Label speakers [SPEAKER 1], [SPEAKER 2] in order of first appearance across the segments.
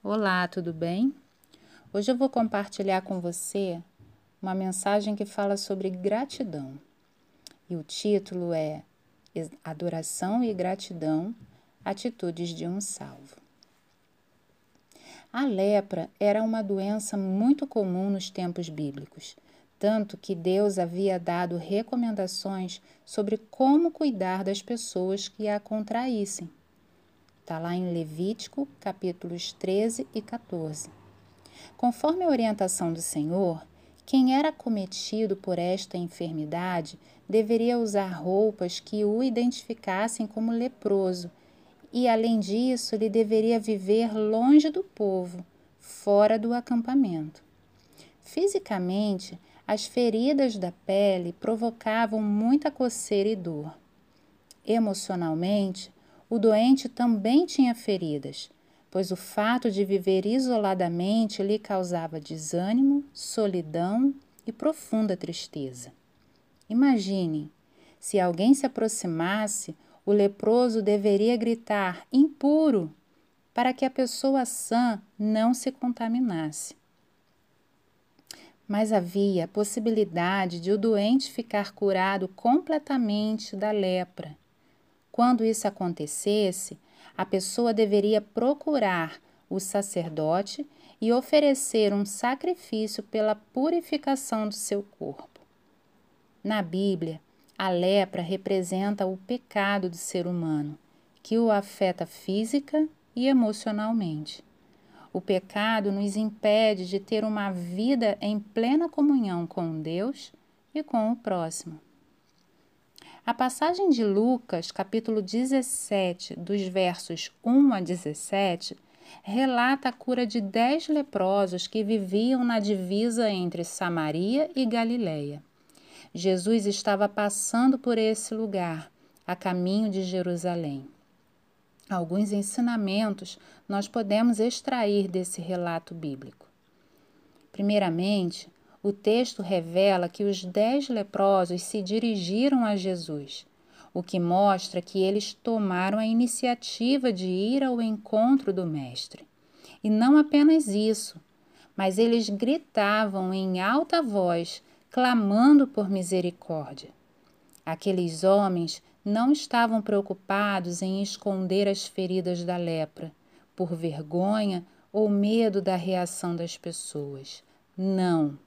[SPEAKER 1] Olá, tudo bem? Hoje eu vou compartilhar com você uma mensagem que fala sobre gratidão. E o título é Adoração e Gratidão Atitudes de um Salvo. A lepra era uma doença muito comum nos tempos bíblicos, tanto que Deus havia dado recomendações sobre como cuidar das pessoas que a contraíssem. Está lá em Levítico, capítulos 13 e 14. Conforme a orientação do Senhor, quem era cometido por esta enfermidade deveria usar roupas que o identificassem como leproso e, além disso, ele deveria viver longe do povo, fora do acampamento. Fisicamente, as feridas da pele provocavam muita coceira e dor. Emocionalmente, o doente também tinha feridas, pois o fato de viver isoladamente lhe causava desânimo, solidão e profunda tristeza. Imagine, se alguém se aproximasse, o leproso deveria gritar impuro para que a pessoa sã não se contaminasse. Mas havia a possibilidade de o doente ficar curado completamente da lepra quando isso acontecesse, a pessoa deveria procurar o sacerdote e oferecer um sacrifício pela purificação do seu corpo. Na Bíblia, a lepra representa o pecado do ser humano, que o afeta física e emocionalmente. O pecado nos impede de ter uma vida em plena comunhão com Deus e com o próximo. A passagem de Lucas, capítulo 17, dos versos 1 a 17, relata a cura de dez leprosos que viviam na divisa entre Samaria e Galiléia. Jesus estava passando por esse lugar, a caminho de Jerusalém. Alguns ensinamentos nós podemos extrair desse relato bíblico. Primeiramente, o texto revela que os dez leprosos se dirigiram a Jesus, o que mostra que eles tomaram a iniciativa de ir ao encontro do Mestre. E não apenas isso, mas eles gritavam em alta voz, clamando por misericórdia. Aqueles homens não estavam preocupados em esconder as feridas da lepra, por vergonha ou medo da reação das pessoas. Não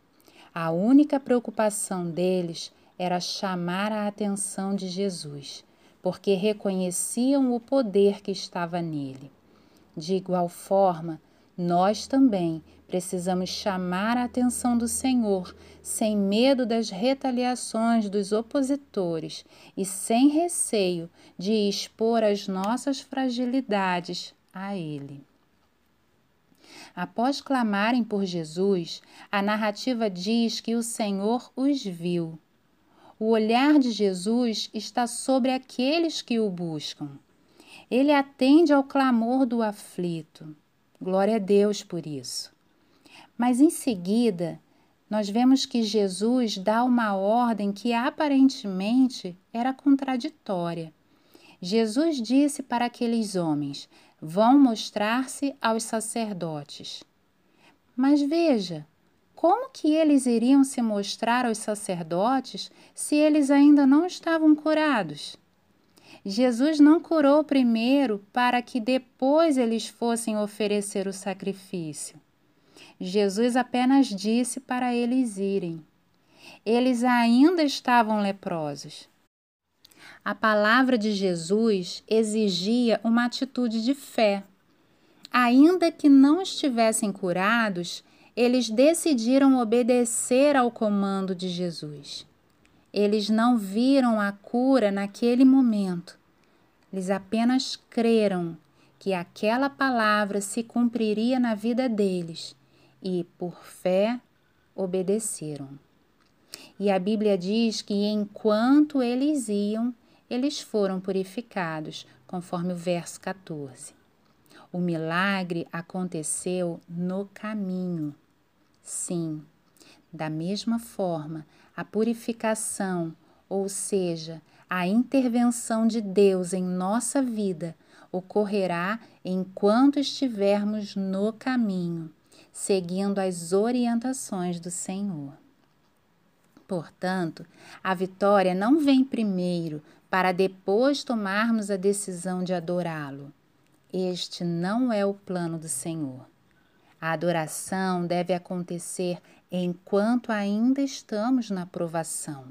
[SPEAKER 1] a única preocupação deles era chamar a atenção de Jesus, porque reconheciam o poder que estava nele. De igual forma, nós também precisamos chamar a atenção do Senhor sem medo das retaliações dos opositores e sem receio de expor as nossas fragilidades a Ele. Após clamarem por Jesus, a narrativa diz que o Senhor os viu. O olhar de Jesus está sobre aqueles que o buscam. Ele atende ao clamor do aflito. Glória a Deus por isso. Mas em seguida, nós vemos que Jesus dá uma ordem que aparentemente era contraditória. Jesus disse para aqueles homens: vão mostrar-se aos sacerdotes. Mas veja, como que eles iriam se mostrar aos sacerdotes se eles ainda não estavam curados? Jesus não curou primeiro para que depois eles fossem oferecer o sacrifício. Jesus apenas disse para eles irem. Eles ainda estavam leprosos. A palavra de Jesus exigia uma atitude de fé. Ainda que não estivessem curados, eles decidiram obedecer ao comando de Jesus. Eles não viram a cura naquele momento. Eles apenas creram que aquela palavra se cumpriria na vida deles e, por fé, obedeceram. E a Bíblia diz que enquanto eles iam, eles foram purificados, conforme o verso 14. O milagre aconteceu no caminho. Sim, da mesma forma, a purificação, ou seja, a intervenção de Deus em nossa vida, ocorrerá enquanto estivermos no caminho, seguindo as orientações do Senhor. Portanto, a vitória não vem primeiro para depois tomarmos a decisão de adorá-lo. Este não é o plano do Senhor. A adoração deve acontecer enquanto ainda estamos na provação.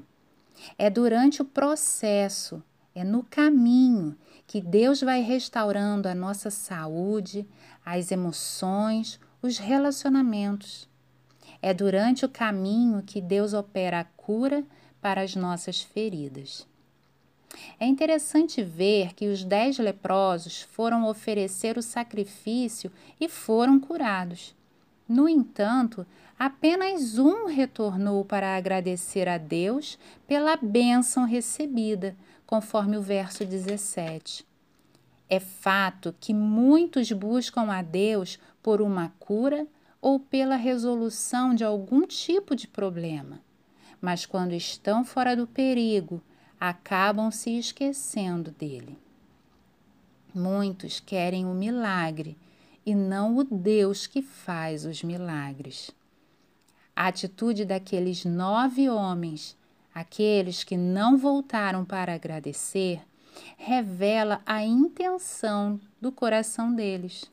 [SPEAKER 1] É durante o processo, é no caminho que Deus vai restaurando a nossa saúde, as emoções, os relacionamentos. É durante o caminho que Deus opera a cura para as nossas feridas. É interessante ver que os dez leprosos foram oferecer o sacrifício e foram curados. No entanto, apenas um retornou para agradecer a Deus pela bênção recebida, conforme o verso 17. É fato que muitos buscam a Deus por uma cura ou pela resolução de algum tipo de problema, mas quando estão fora do perigo, acabam se esquecendo dele. Muitos querem o milagre e não o Deus que faz os milagres. A atitude daqueles nove homens, aqueles que não voltaram para agradecer, revela a intenção do coração deles.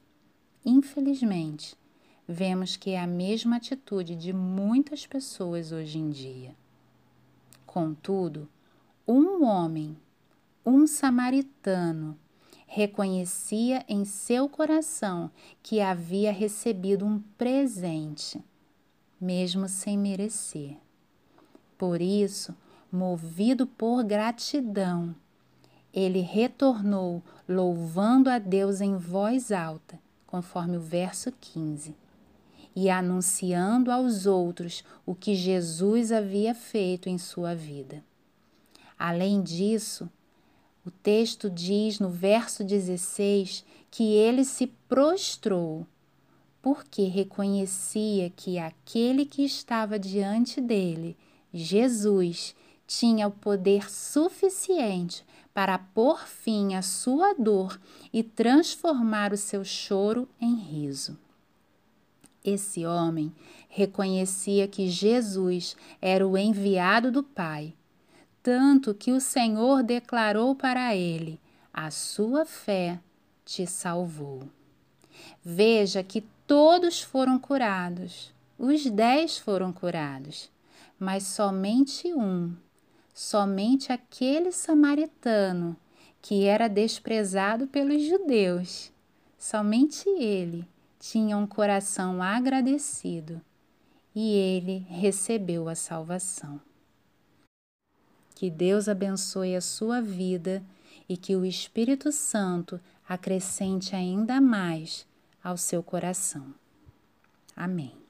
[SPEAKER 1] Infelizmente, vemos que é a mesma atitude de muitas pessoas hoje em dia. Contudo, um homem, um samaritano, reconhecia em seu coração que havia recebido um presente, mesmo sem merecer. Por isso, movido por gratidão, ele retornou louvando a Deus em voz alta, conforme o verso 15, e anunciando aos outros o que Jesus havia feito em sua vida. Além disso, o texto diz no verso 16 que ele se prostrou, porque reconhecia que aquele que estava diante dele, Jesus, tinha o poder suficiente para pôr fim à sua dor e transformar o seu choro em riso. Esse homem reconhecia que Jesus era o enviado do Pai tanto que o Senhor declarou para ele: A sua fé te salvou. Veja que todos foram curados, os dez foram curados, mas somente um, somente aquele samaritano que era desprezado pelos judeus, somente ele tinha um coração agradecido e ele recebeu a salvação. Que Deus abençoe a sua vida e que o Espírito Santo acrescente ainda mais ao seu coração. Amém.